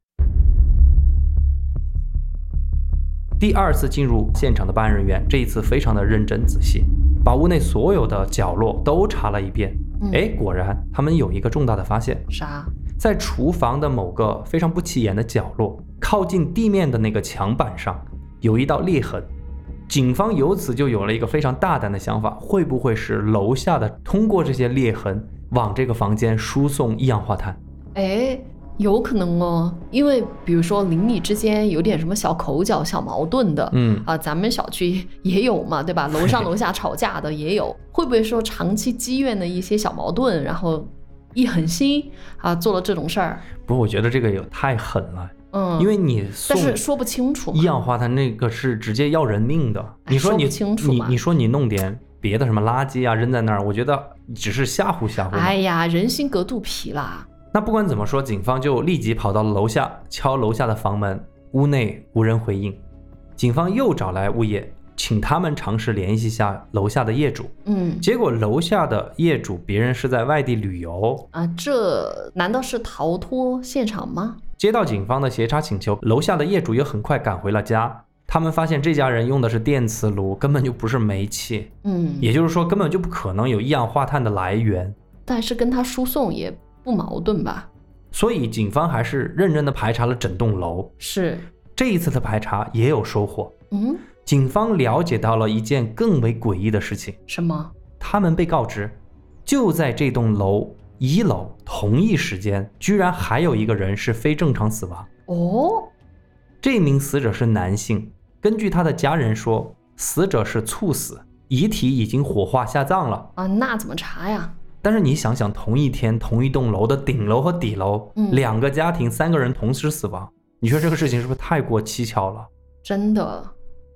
Speaker 1: 第二次进入现场的办案人员，这一次非常的认真仔细，把屋内所有的角落都查了一遍。
Speaker 2: 嗯
Speaker 1: 哎，果然他们有一个重大的发现，
Speaker 2: 啥？
Speaker 1: 在厨房的某个非常不起眼的角落，靠近地面的那个墙板上有一道裂痕。警方由此就有了一个非常大胆的想法：会不会是楼下的通过这些裂痕往这个房间输送一氧化碳？
Speaker 2: 哎，有可能哦，因为比如说邻里之间有点什么小口角、小矛盾的，
Speaker 1: 嗯，
Speaker 2: 啊，咱们小区也有嘛，对吧？楼上楼下吵架的 也有，会不会说长期积怨的一些小矛盾，然后一狠心啊做了这种事儿？
Speaker 1: 不过我觉得这个也太狠了，
Speaker 2: 嗯，
Speaker 1: 因为你送
Speaker 2: 但是说不清楚
Speaker 1: 一氧化碳那个是直接要人命的。你说你你你说你弄点别的什么垃圾啊扔在那儿，我觉得只是吓唬吓唬嘛。
Speaker 2: 哎呀，人心隔肚皮啦。
Speaker 1: 那不管怎么说，警方就立即跑到了楼下，敲楼下的房门，屋内无人回应。警方又找来物业，请他们尝试联系一下楼下的业主。
Speaker 2: 嗯
Speaker 1: 结果楼下的业主别人是在外地旅游，
Speaker 2: 啊，这难道是逃脱现场吗？
Speaker 1: 接到警方的协查请求，楼下的业主也很快赶回了家。他们发现这家人用的是电磁炉，根本就不是煤气，
Speaker 2: 嗯，
Speaker 1: 也就是说根本就不可能有一氧化碳的来源。
Speaker 2: 但是跟他输送也不矛盾吧？
Speaker 1: 所以警方还是认真的排查了整栋楼。
Speaker 2: 是，
Speaker 1: 这一次的排查也有收获，
Speaker 2: 嗯，
Speaker 1: 警方了解到了一件更为诡异的事情。
Speaker 2: 什么？
Speaker 1: 他们被告知，就在这栋楼一楼同一时间，居然还有一个人是非正常死亡。
Speaker 2: 哦，
Speaker 1: 这名死者是男性，根据他的家人说，死者是猝死，遗体已经火化下葬了。
Speaker 2: 啊，那怎么查呀？
Speaker 1: 但是你想想，同一天同一栋楼的顶楼和底楼，
Speaker 2: 嗯
Speaker 1: 两个家庭三个人同时死亡，你说这个事情是不是太过蹊跷了？
Speaker 2: 真的，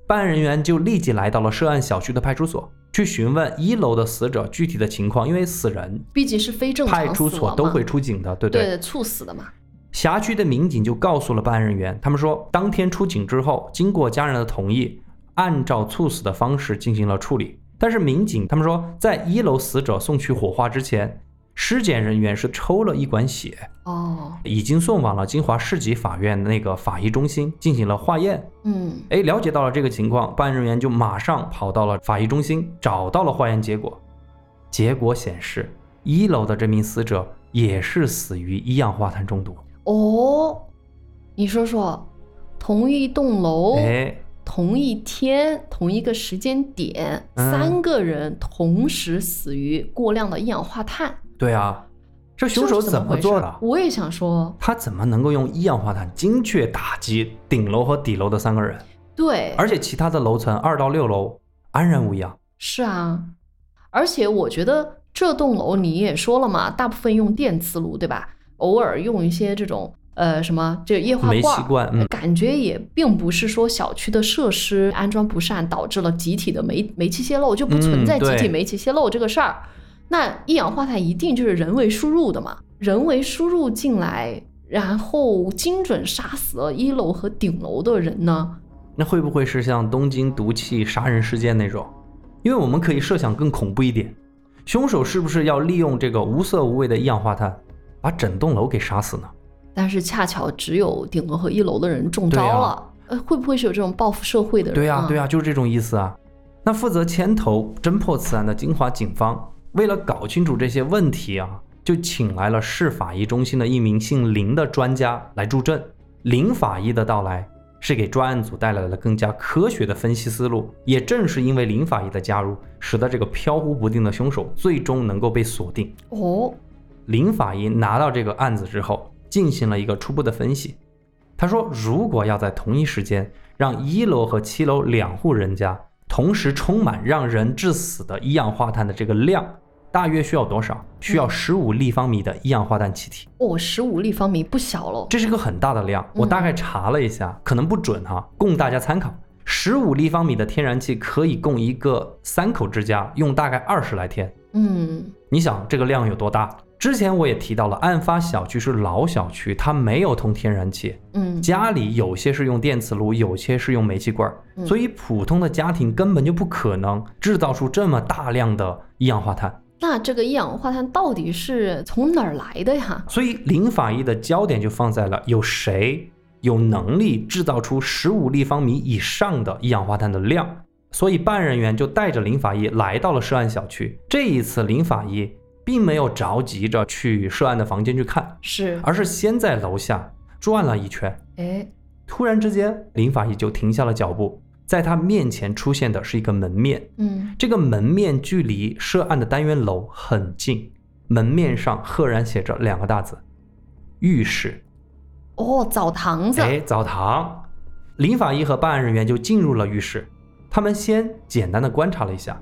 Speaker 1: 办案人员就立即来到了涉案小区的派出所，去询问一楼的死者具体的情况，因为死人
Speaker 2: 毕竟是非正常
Speaker 1: 派出所都会出警的，对不对？
Speaker 2: 对猝死的嘛。
Speaker 1: 辖区的民警就告诉了办案人员，他们说，当天出警之后，经过家人的同意，按照猝死的方式进行了处理。但是民警他们说，在一楼死者送去火化之前，尸检人员是抽了一管血，
Speaker 2: 哦，
Speaker 1: 已经送往了金华市级法院那个法医中心进行了化验。
Speaker 2: 嗯，
Speaker 1: 哎，了解到了这个情况，办案人员就马上跑到了法医中心，找到了化验结果。结果显示，一楼的这名死者也是死于一氧化碳中毒。
Speaker 2: 哦，你说说，同一栋楼，
Speaker 1: 哎，
Speaker 2: 同一天，同一个时间点，
Speaker 1: 嗯。
Speaker 2: 三个人同时死于过量的一氧化碳，
Speaker 1: 对啊，这凶手怎
Speaker 2: 么
Speaker 1: 做的？
Speaker 2: 我也想说，
Speaker 1: 他怎么能够用一氧化碳精确打击顶楼和底楼的三个人，
Speaker 2: 对，
Speaker 1: 而且其他的楼层二到六楼安然无恙？
Speaker 2: 是啊，而且我觉得这栋楼你也说了嘛，大部分用电磁炉，对吧？偶尔用一些这种呃什么这液化
Speaker 1: 煤
Speaker 2: 罐感觉也并不是说小区的设施安装不善导致了集体的煤煤气泄漏，就不存在集体煤气泄漏这个事儿。那一氧化碳一定就是人为输入的嘛，人为输入进来，然后精准杀死了一楼和顶楼的人呢？
Speaker 1: 那会不会是像东京毒气杀人事件那种？因为我们可以设想更恐怖一点，凶手是不是要利用这个无色无味的一氧化碳，把整栋楼给杀死呢？
Speaker 2: 但是恰巧只有顶楼和一楼的人中招了，呃，会不会是有这种报复社会的人？
Speaker 1: 对呀、
Speaker 2: 啊，
Speaker 1: 对呀、就是这种意思啊。那负责牵头侦破此案的金华警方，为了搞清楚这些问题啊，就请来了市法医中心的一名姓林的专家来助阵。林法医的到来，是给专案组带来了更加科学的分析思路。也正是因为林法医的加入，使得这个飘忽不定的凶手最终能够被锁定。
Speaker 2: 哦，
Speaker 1: 林法医拿到这个案子之后，进行了一个初步的分析。他说，如果要在同一时间让一楼和七楼两户人家同时充满让人致死的一氧化碳的这个量，大约需要多少？需要十五立方米的一氧化碳气体，
Speaker 2: 哦，十五立方米不小了。
Speaker 1: 这是个很大的量。我大概查了一下，可能不准哈，供大家参考。十五立方米的天然气可以供一个三口之家用大概二十来天。
Speaker 2: 嗯，
Speaker 1: 你想这个量有多大？之前我也提到了，案发小区是老小区，它没有通天然气，
Speaker 2: 嗯，
Speaker 1: 家里有些是用电磁炉，有些是用煤气罐儿，
Speaker 2: 嗯
Speaker 1: 所以普通的家庭根本就不可能制造出这么大量的一氧化碳。
Speaker 2: 那这个一氧化碳到底是从哪儿来的呀？
Speaker 1: 所以林法医的焦点就放在了有谁有能力制造出十五立方米以上的一氧化碳的量。所以办案人员就带着林法医来到了涉案小区。这一次，林法医并没有着急着去涉案的房间去看，
Speaker 2: 是，
Speaker 1: 而是先在楼下转了一圈。
Speaker 2: 哎，
Speaker 1: 突然之间，林法医就停下了脚步，在他面前出现的是一个门面。
Speaker 2: 嗯，
Speaker 1: 这个门面距离涉案的单元楼很近，门面上赫然写着两个大字：浴室。
Speaker 2: 哦，澡堂子。
Speaker 1: 哎，澡堂，林法医和办案人员就进入了浴室，他们先简单的观察了一下。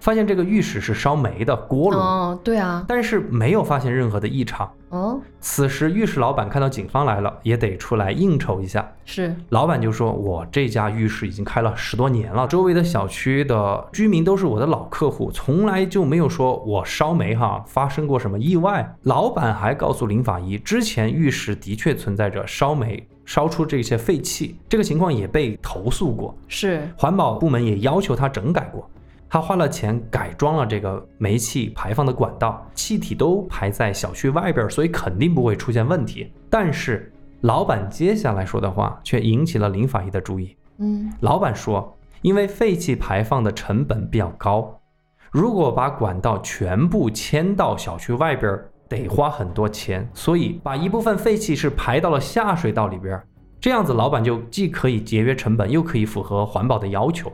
Speaker 1: 发现这个浴室是烧煤的锅炉，
Speaker 2: 哦，对啊，
Speaker 1: 但是没有发现任何的异常。
Speaker 2: 哦，
Speaker 1: 此时浴室老板看到警方来了，也得出来应酬一下。
Speaker 2: 是，
Speaker 1: 老板就说：“我这家浴室已经开了十多年了，周围的小区的居民都是我的老客户，从来就没有说我烧煤哈发生过什么意外。”老板还告诉林法医，之前浴室的确存在着烧煤烧出这些废气，这个情况也被投诉过，
Speaker 2: 是，
Speaker 1: 环保部门也要求他整改过。他花了钱改装了这个煤气排放的管道，气体都排在小区外边，所以肯定不会出现问题。但是老板接下来说的话却引起了林法医的注意。
Speaker 2: 嗯，
Speaker 1: 老板说，因为废气排放的成本比较高，如果把管道全部迁到小区外边，得花很多钱，所以把一部分废气是排到了下水道里边，这样子老板就既可以节约成本，又可以符合环保的要求。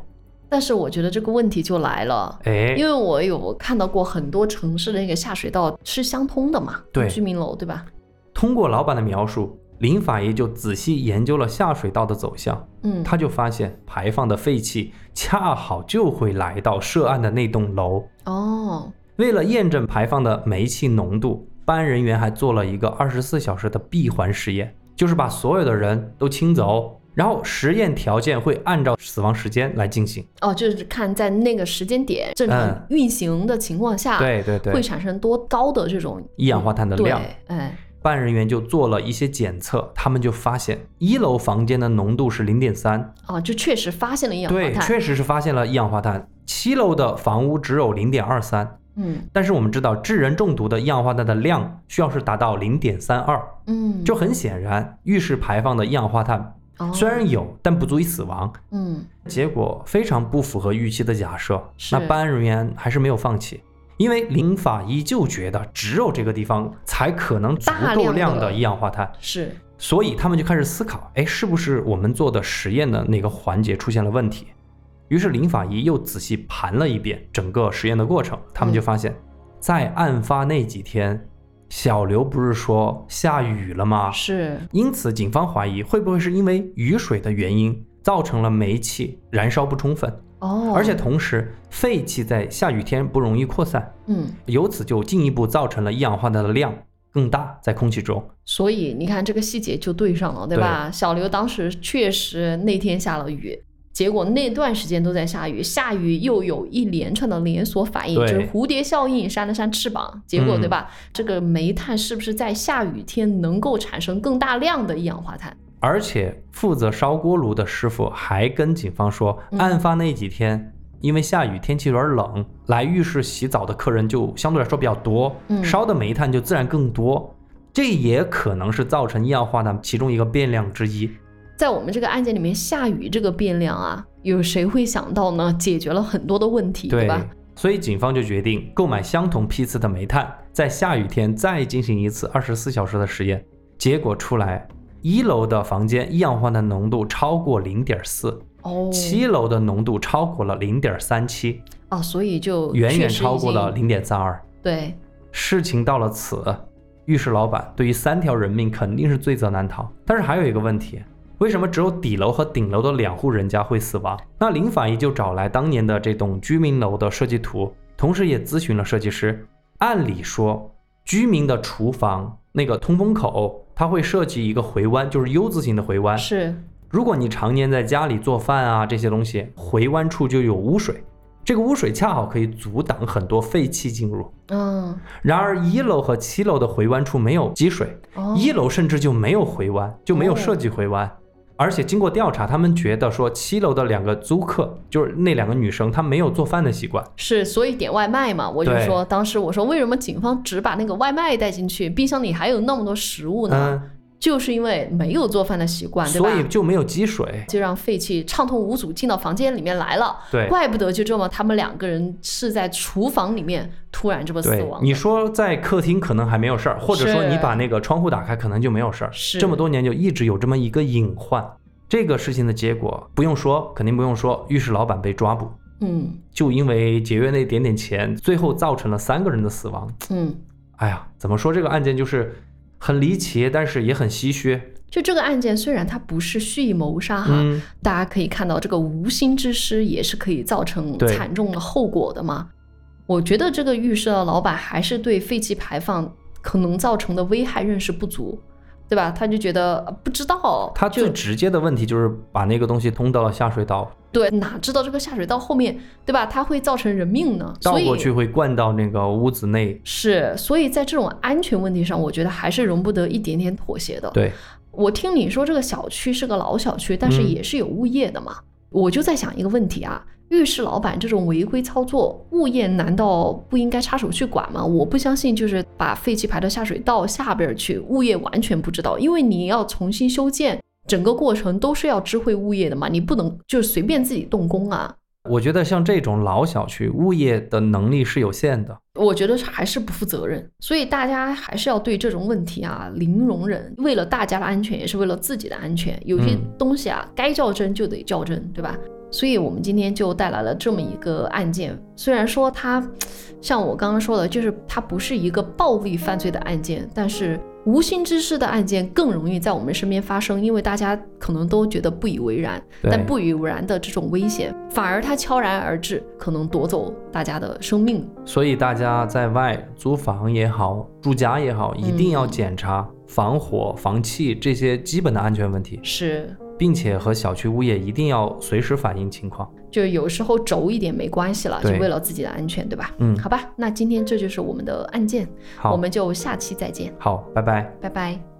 Speaker 2: 但是我觉得这个问题就来了，
Speaker 1: 哎，
Speaker 2: 因为我有看到过很多城市的那个下水道是相通的嘛，
Speaker 1: 对，
Speaker 2: 居民楼对吧？
Speaker 1: 通过老板的描述，林法医就仔细研究了下水道的走向，
Speaker 2: 嗯，
Speaker 1: 他就发现排放的废气恰好就会来到涉案的那栋楼。
Speaker 2: 哦，
Speaker 1: 为了验证排放的煤气浓度，办案人员还做了一个二十四小时的闭环实验，就是把所有的人都清走。然后实验条件会按照死亡时间来进行
Speaker 2: 哦，就是看在那个时间点正常运行的情况下，
Speaker 1: 对对对，
Speaker 2: 会产生多高的这种
Speaker 1: 一氧化碳的量。
Speaker 2: 哎，
Speaker 1: 办案人员就做了一些检测，他们就发现一楼房间的浓度是零点三，
Speaker 2: 哦，就确实发现了一氧化碳，
Speaker 1: 对，确实是发现了一氧化碳。七楼的房屋只有零点二三，
Speaker 2: 嗯，
Speaker 1: 但是我们知道致人中毒的一氧化碳的量需要是达到零点三二，
Speaker 2: 嗯，
Speaker 1: 就很显然浴室排放的一氧化碳。虽然有，但不足以死亡。
Speaker 2: 嗯，
Speaker 1: 结果非常不符合预期的假设。那办案人员还是没有放弃，因为林法医就觉得只有这个地方才可能足够量的一氧化碳。
Speaker 2: 是，
Speaker 1: 所以他们就开始思考：哎，是不是我们做的实验的那个环节出现了问题？于是林法医又仔细盘了一遍整个实验的过程，他们就发现，在案发那几天。小刘不是说下雨了吗？
Speaker 2: 是，
Speaker 1: 因此警方怀疑会不会是因为雨水的原因造成了煤气燃烧不充分
Speaker 2: 哦，
Speaker 1: 而且同时废气在下雨天不容易扩散，
Speaker 2: 嗯，
Speaker 1: 由此就进一步造成了一氧化碳的量更大在空气中。
Speaker 2: 所以你看这个细节就对上了，对吧？小刘当时确实那天下了雨。结果那段时间都在下雨，下雨又有一连串的连锁反应，就是蝴蝶效应，扇了扇翅膀，结果对吧？这个煤炭是不是在下雨天能够产生更大量的一氧化碳？
Speaker 1: 而且负责烧锅炉的师傅还跟警方说，案发那几天因为下雨，天气有点冷，来浴室洗澡的客人就相对来说比较多，烧的煤炭就自然更多，这也可能是造成一氧化碳其中一个变量之一。
Speaker 2: 在我们这个案件里面，下雨这个变量啊，有谁会想到呢？解决了很多的问题，对吧？
Speaker 1: 所以警方就决定购买相同批次的煤炭，在下雨天再进行一次二十四小时的实验。结果出来，一楼的房间一氧化碳浓度超过零点四，
Speaker 2: 哦，
Speaker 1: 七楼的浓度超过了零点三七，
Speaker 2: 啊，所以就
Speaker 1: 远远超过了零点三二。
Speaker 2: 对，
Speaker 1: 事情到了此，浴室老板对于三条人命肯定是罪责难逃。但是还有一个问题。为什么只有底楼和顶楼的两户人家会死亡？那林法医就找来当年的这栋居民楼的设计图，同时也咨询了设计师。按理说，居民的厨房那个通风口，它会设计一个回弯，就是 U 字形的回弯。
Speaker 2: 是，
Speaker 1: 如果你常年在家里做饭啊，这些东西回弯处就有污水，这个污水恰好可以阻挡很多废气进入。
Speaker 2: 嗯。
Speaker 1: 然而一楼和七楼的回弯处没有积水，一楼甚至就没有回弯，就没有设计回弯。而且经过调查，他们觉得说七楼的两个租客，就是那两个女生，她没有做饭的习惯，
Speaker 2: 是所以点外卖嘛？我就说，当时我说，为什么警方只把那个外卖带进去，冰箱里还有那么多食物呢？就是因为没有做饭的习惯，对
Speaker 1: 吧？所以就没有积水，
Speaker 2: 就让废气畅通无阻进到房间里面来了。
Speaker 1: 对，
Speaker 2: 怪不得就这么，他们两个人是在厨房里面突然这么死亡。
Speaker 1: 你说在客厅可能还没有事儿，或者说你把那个窗户打开，可能就没有事儿。
Speaker 2: 是，
Speaker 1: 这么多年就一直有这么一个隐患。这个事情的结果不用说，肯定不用说，浴室老板被抓捕。
Speaker 2: 嗯，
Speaker 1: 就因为节约那点点钱，最后造成了三个人的死亡。
Speaker 2: 嗯，
Speaker 1: 哎呀，怎么说这个案件就是很离奇，但是也很唏嘘。
Speaker 2: 就这个案件，虽然它不是蓄意谋杀哈，
Speaker 1: 嗯，
Speaker 2: 大家可以看到这个无心之失也是可以造成惨重的后果的嘛。我觉得这个浴室的老板还是对废气排放可能造成的危害认识不足，对吧？他就觉得呃不知道，
Speaker 1: 他
Speaker 2: 就
Speaker 1: 最直接的问题就是把那个东西通到了下水道，
Speaker 2: 对，哪知道这个下水道后面，对吧？它会造成人命呢？
Speaker 1: 倒过去会灌到那个屋子内。
Speaker 2: 是，所以在这种安全问题上，我觉得还是容不得一点点妥协的。
Speaker 1: 对，
Speaker 2: 我听你说这个小区是个老小区，但是
Speaker 1: 嗯
Speaker 2: 也是有物业的嘛，我就在想一个问题啊。浴室老板这种违规操作，物业难道不应该插手去管吗？我不相信，就是把废气排到下水道下边去，物业完全不知道，因为你要重新修建，整个过程都是要知会物业的嘛，你不能就是随便自己动工啊。
Speaker 1: 我觉得像这种老小区，物业的能力是有限的。
Speaker 2: 我觉得还是不负责任，所以大家还是要对这种问题啊零容忍，为了大家的安全，也是为了自己的安全。有些
Speaker 1: 嗯
Speaker 2: 东西啊，该较真就得较真，对吧？所以我们今天就带来了这么一个案件，虽然说它，像我刚刚说的，就是它不是一个暴力犯罪的案件，但是无心之失的案件更容易在我们身边发生，因为大家可能都觉得不以为然，但不以为然的这种危险，反而它悄然而至，可能夺走大家的生命。
Speaker 1: 所以大家在外租房也好，住家也好，一定要
Speaker 2: 嗯
Speaker 1: 检查防火、防气这些基本的安全问题，
Speaker 2: 是，
Speaker 1: 并且和小区物业一定要随时反映情况。
Speaker 2: 就有时候轴一点没关系了，就为了自己的安全，对吧？
Speaker 1: 嗯，
Speaker 2: 好吧，那今天这就是我们的案件，
Speaker 1: 好，
Speaker 2: 我们就下期再见，
Speaker 1: 好，拜拜。
Speaker 2: 拜拜。